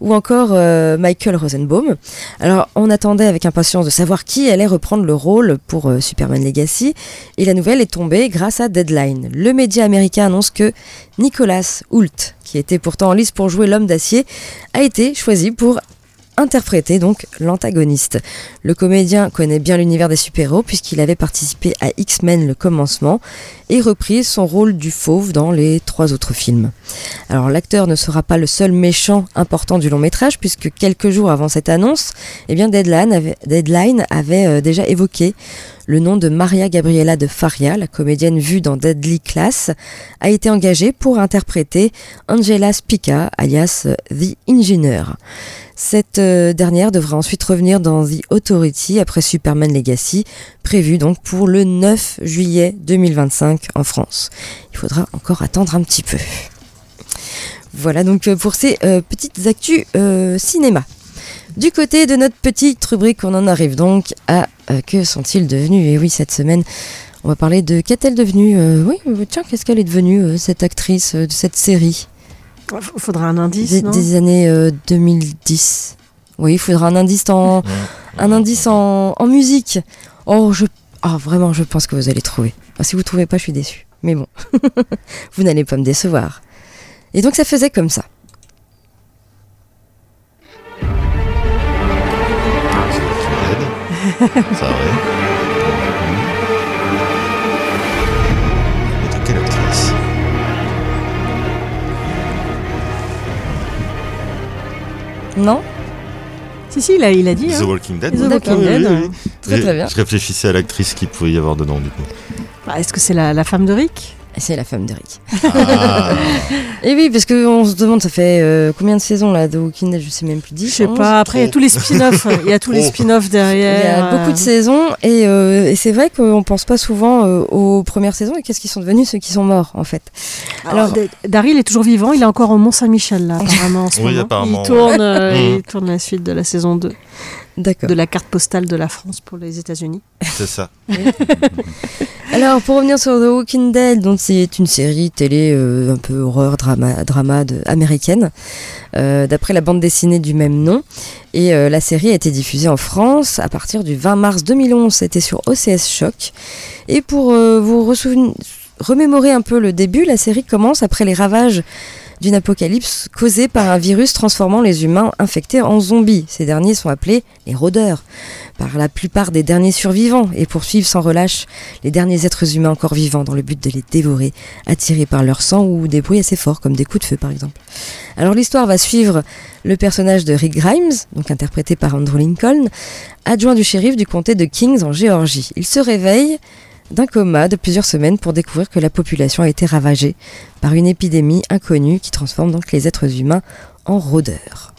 ou encore euh, Michael Rosenbaum. Alors on attendait avec impatience de savoir qui allait reprendre le rôle pour euh, Superman Legacy et la nouvelle est tombée grâce à Deadline. Le média américain annonce que Nicolas Hoult, qui était pourtant en lice pour jouer l'homme d'acier, a été choisi pour interpréter donc l'antagoniste. Le comédien connaît bien l'univers des super-héros puisqu'il avait participé à X-Men le commencement et reprise son rôle du fauve dans les trois autres films. Alors l'acteur ne sera pas le seul méchant important du long métrage puisque quelques jours avant cette annonce, eh bien Deadline avait, Deadline avait euh, déjà évoqué le nom de Maria Gabriela de Faria, la comédienne vue dans Deadly Class, a été engagée pour interpréter Angela Spica, alias euh, The Engineer. Cette euh, dernière devra ensuite revenir dans The Authority après Superman Legacy, prévu donc pour le 9 juillet 2025 en France. Il faudra encore attendre un petit peu. Voilà donc euh, pour ces petites actus cinéma. Du côté de notre petite rubrique, on en arrive donc à euh, Que sont-ils devenus? Et oui, cette semaine, on va parler de qu'est-elle devenue? Euh, Oui, euh, tiens, qu'est-ce qu'elle est devenue, cette actrice de cette série? Faudra un indice, des, non des années 2010. Oui, il faudra un indice en, un indice en, musique. Oh, je, oh, vraiment, je pense que vous allez trouver. si vous ne trouvez pas, je suis déçue. Mais bon, vous n'allez pas me décevoir. Et donc ça faisait comme ça. Ça Non Si, si, il a, il a dit. The hein. Walking Dead. The Walking Dead. oui, oui. Très, très bien. Je réfléchissais à l'actrice qu'il pouvait y avoir dedans, du coup. Bah, Est-ce que c'est la, la femme de Rick? C'est la femme de Rick. Ah. Et oui, parce qu'on se demande, ça fait euh, combien de saisons là de Walking Dead Je sais même plus. 10 Je sais 11? pas. Après, il y a tous les spin-offs. Il y a tous les Oh. spin-offs Il y derrière. a beaucoup de saisons et, euh, et c'est vrai qu'on pense pas souvent euh, aux premières saisons et qu'est-ce qu'ils sont devenus ceux qui sont morts en fait. Alors, D- Daryl est toujours vivant. Il est encore au Mont-Saint-Michel, là, apparemment, en ce Oui, moment. apparemment, Il tourne, ouais. euh, Mhm. il tourne la suite de la saison 2 D'accord. De la carte postale de la France pour les États-Unis. C'est ça. Alors pour revenir sur The Walking Dead, donc c'est une série télé euh, un peu horreur drama drama de- américaine euh, d'après la bande dessinée du même nom et euh, la série a été diffusée en France à partir du 20 mars 2011. C'était sur OCS Choc et pour euh, vous remémorer un peu le début, la série commence après les ravages d'une apocalypse causée par un virus transformant les humains infectés en zombies. Ces derniers sont appelés les rôdeurs par la plupart des derniers survivants et poursuivent sans relâche les derniers êtres humains encore vivants dans le but de les dévorer, attirés par leur sang ou des bruits assez forts comme des coups de feu par exemple. Alors l'histoire va suivre le personnage de Rick Grimes, donc interprété par Andrew Lincoln, adjoint du shérif du comté de Kings en Géorgie. Il se réveille d'un coma de plusieurs semaines pour découvrir que la population a été ravagée par une épidémie inconnue qui transforme donc les êtres humains en rôdeurs.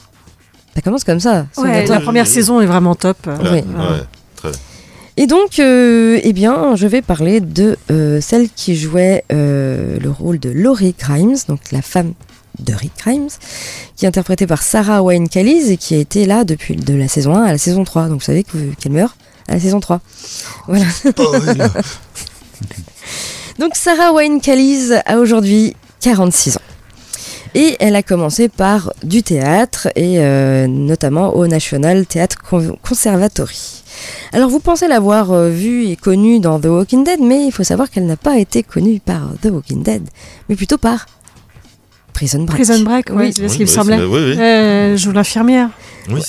Ça commence comme ça. Ouais, la première saison est vraiment top. Oui. Ouais, très bien. Et donc, euh, eh bien, je vais parler de euh, celle qui jouait euh, le rôle de Laurie Grimes, donc la femme de Rick Grimes, qui est interprétée par Sarah Wayne Callies et qui a été là depuis de la saison 1 à la saison 3. Donc, vous savez que- qu'elle meurt à la saison 3. Voilà. donc, Sarah Wayne Callies a aujourd'hui 46 ans. Et elle a commencé par du théâtre et euh, notamment au National Theatre Con- Conservatory. Alors vous pensez l'avoir euh, vue et connue dans The Walking Dead, mais il faut savoir qu'elle n'a pas été connue par The Walking Dead, mais plutôt par Prison Break. Prison Break, oui, Oui. c'est ce Oui, qui me bah, semblait. oui. Euh, elle joue l'infirmière.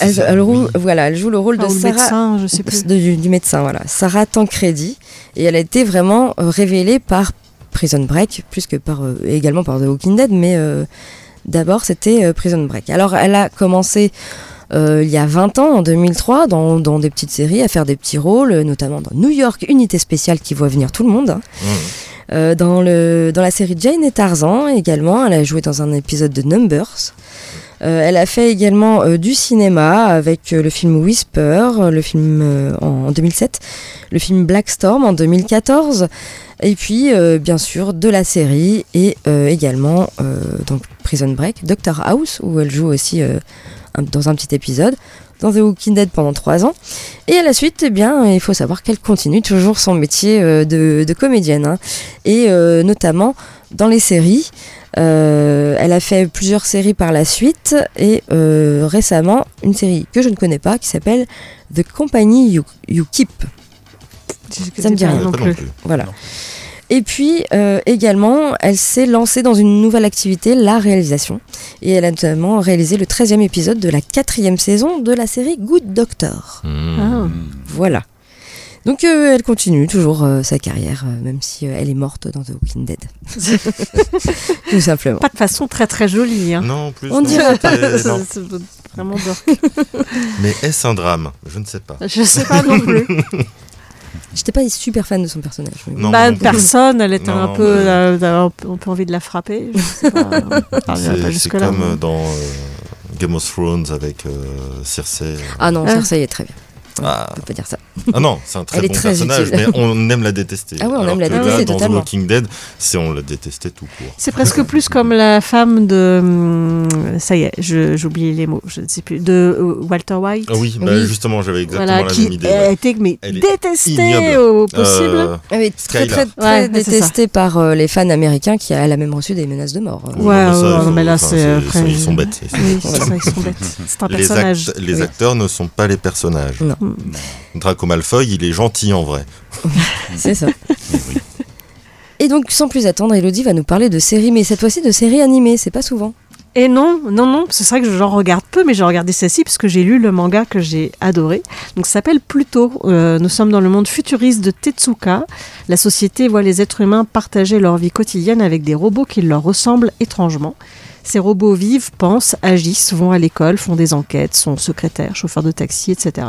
Elle, elle roule- voilà, elle joue le rôle de Ah, Sarah, médecin, je sais plus. de- du, du médecin, voilà, Sarah Tancredi, et elle a été vraiment euh, révélée par Prison Break, plus que par euh, également par The Walking Dead, mais euh, d'abord c'était euh, Prison Break. Alors elle a commencé euh, il y a 20 ans, en 2003, dans, dans des petites séries, à faire des petits rôles, notamment dans New York, Unité Spéciale qui voit venir tout le monde. hein. Mmh. Euh, dans, le, la série Jane et Tarzan également, elle a joué dans un épisode de Numbers. Euh, elle a fait également euh, du cinéma avec le film Whisper, le film en, en 2007, le film Black Storm en 2014, et puis bien sûr de la série et également donc Prison Break, Doctor House où elle joue aussi dans un petit épisode, dans The Walking Dead pendant trois ans, et à la suite, eh bien, il faut savoir qu'elle continue toujours son métier euh, de, de comédienne, hein. et euh, notamment dans les séries. Euh, elle a fait plusieurs séries par la suite et euh, récemment une série que je ne connais pas qui s'appelle The Company You, You Keep. Ça me dit rien non plus. Voilà. Et puis euh, également, elle s'est lancée dans une nouvelle activité, la réalisation. Et elle a notamment réalisé le 13e épisode de la quatrième saison de la série Good Doctor. Mmh. Ah. Voilà. Donc euh, elle continue toujours euh, sa carrière, euh, même si euh, elle est morte dans The Walking Dead. Tout simplement. Pas de façon très très jolie. Hein. Non, en plus. On non, dirait pas. C'est vraiment dork. Mais est-ce un drame? Je ne sais pas. Je sais pas non plus. J'étais pas super fan de son personnage. Non, bah, non plus. personne, elle était un Non, peu, mais- euh, d'avoir un peu- un peu envie de la frapper. Je sais pas. Ah, C'est- comme euh, dans euh, Game of Thrones avec euh, Cersei. Ah non, Ah. Cersei est très bien. Ah. On peut pas dire ça. Ah non, c'est un très Elle bon très personnage, utile. mais on aime la détester. Ah ouais, on Alors aime la là, détester dans totalement. The Walking Dead, c'est on la détestait tout court. C'est presque plus comme la femme de. hum, Ça y est, oublié les mots, je ne sais plus. De euh, Walter White. Ah oui, bah, Oui. justement, j'avais exactement Voilà, la qui même idée. a ouais. été mais Elle détestée au possible. Euh, Elle est très très très Ouais, détestée par euh, les fans américains qui elle a même reçu des menaces de mort. oui, Ouais, mais ça, là, c'est Ils sont bêtes. Ils sont Oui, bêtes. c'est ça, ils sont bêtes. C'est un Les, personnage. les Oui. acteurs ne sont pas les personnages. Non. Draco Malfoy, il est gentil en vrai. C'est ça. Et donc, sans plus attendre, Elodie va nous parler de séries, mais cette fois-ci de séries animées, c'est pas souvent. Et non, non, non, c'est vrai que j'en regarde peu, mais j'ai regardé celle-ci parce que j'ai lu le manga que j'ai adoré. Donc ça s'appelle Pluto. Euh, nous sommes dans le monde futuriste de Tetsuka. La société voit les êtres humains partager leur vie quotidienne avec des robots qui leur ressemblent étrangement. Ces robots vivent, pensent, agissent, vont à l'école, font des enquêtes, sont secrétaires, chauffeurs de taxi, etc.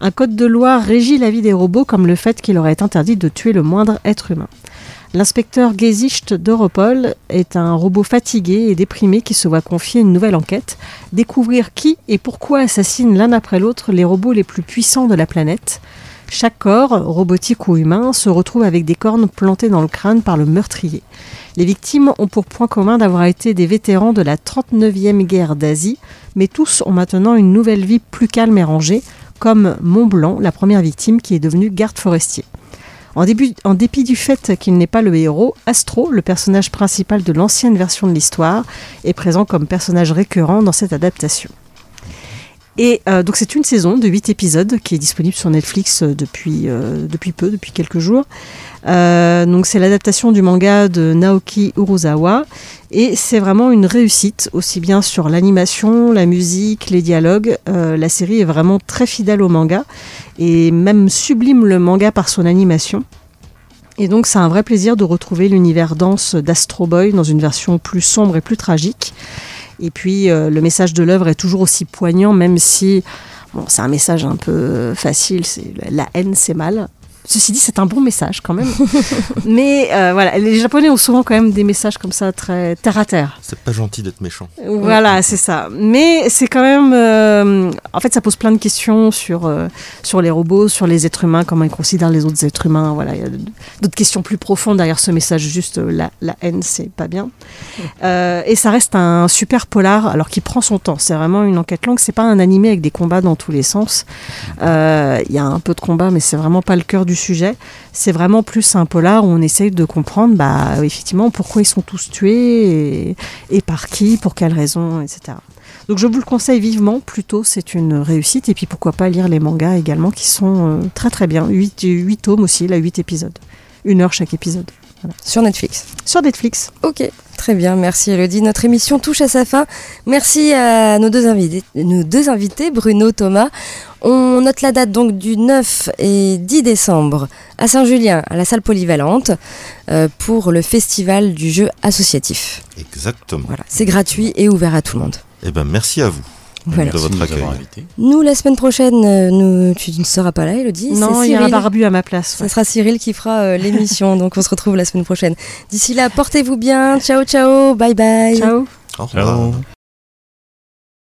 Un code de loi régit la vie des robots comme le fait qu'il leur est interdit de tuer le moindre être humain. L'inspecteur Gesicht d'Europol est un robot fatigué et déprimé qui se voit confier une nouvelle enquête, découvrir qui et pourquoi assassinent l'un après l'autre les robots les plus puissants de la planète. Chaque corps, robotique ou humain, se retrouve avec des cornes plantées dans le crâne par le meurtrier. Les victimes ont pour point commun d'avoir été des vétérans de la 39e guerre d'Asie, mais tous ont maintenant une nouvelle vie plus calme et rangée, comme Mont Blanc, la première victime qui est devenue garde forestier. En, en dépit du fait qu'il n'est pas le héros, Astro, le personnage principal de l'ancienne version de l'histoire, est présent comme personnage récurrent dans cette adaptation. Et euh, donc c'est une saison de 8 épisodes qui est disponible sur Netflix euh, depuis, euh, depuis peu, depuis quelques jours. Euh, donc c'est l'adaptation du manga de Naoki Uruzawa et c'est vraiment une réussite aussi bien sur l'animation, la musique, les dialogues. Euh, la série est vraiment très fidèle au manga et même sublime le manga par son animation. Et donc c'est un vrai plaisir de retrouver l'univers dense d'Astro Boy dans une version plus sombre et plus tragique. Et puis euh, le message de l'œuvre est toujours aussi poignant, même si bon, c'est un message un peu facile, la haine c'est mal. Ceci dit, c'est un bon message quand même. Mais euh, voilà, les Japonais ont souvent quand même des messages comme ça très terre à terre. C'est pas gentil d'être méchant. Voilà, c'est ça. Mais c'est quand même. euh, en fait, ça pose plein de questions sur, euh, sur les robots, sur les êtres humains, comment ils considèrent les autres êtres humains. Voilà, il y a d'autres questions plus profondes derrière ce message. Juste euh, la, la haine, c'est pas bien. Euh, et ça reste un super polar, alors qui prend son temps. C'est vraiment une enquête longue. C'est pas un animé avec des combats dans tous les sens. Euh, Il y a un peu de combat, mais c'est vraiment pas le cœur du sujet. C'est vraiment plus un polar où on essaye de comprendre, bah, effectivement, pourquoi ils sont tous tués et, par qui, pour quelles raisons, etc. Donc je vous le conseille vivement, plutôt c'est une réussite. Et puis pourquoi pas lire les mangas également qui sont euh, très très bien. 8, 8 tomes aussi, là 8 épisodes. Une heure chaque épisode. Voilà. Sur Netflix. Sur Netflix. Ok, très bien, merci Elodie. Notre émission touche à sa fin. Merci à nos deux invités, nos deux invités Bruno, Thomas. On note la date donc du 9 et 10 décembre à Saint-Julien, à la salle polyvalente, euh, pour le festival du jeu associatif. Exactement. Voilà, c'est gratuit et ouvert à tout le monde. Eh ben, merci à vous Voilà. de votre accueil. Nous, la semaine prochaine, euh, nous, tu ne seras pas là, Elodie. Non, il y a un barbu à ma place. Ça sera Cyril qui fera euh, l'émission, donc on se retrouve la semaine prochaine. D'ici là, portez-vous bien, ciao ciao, bye bye. Ciao. Au revoir. Ciao.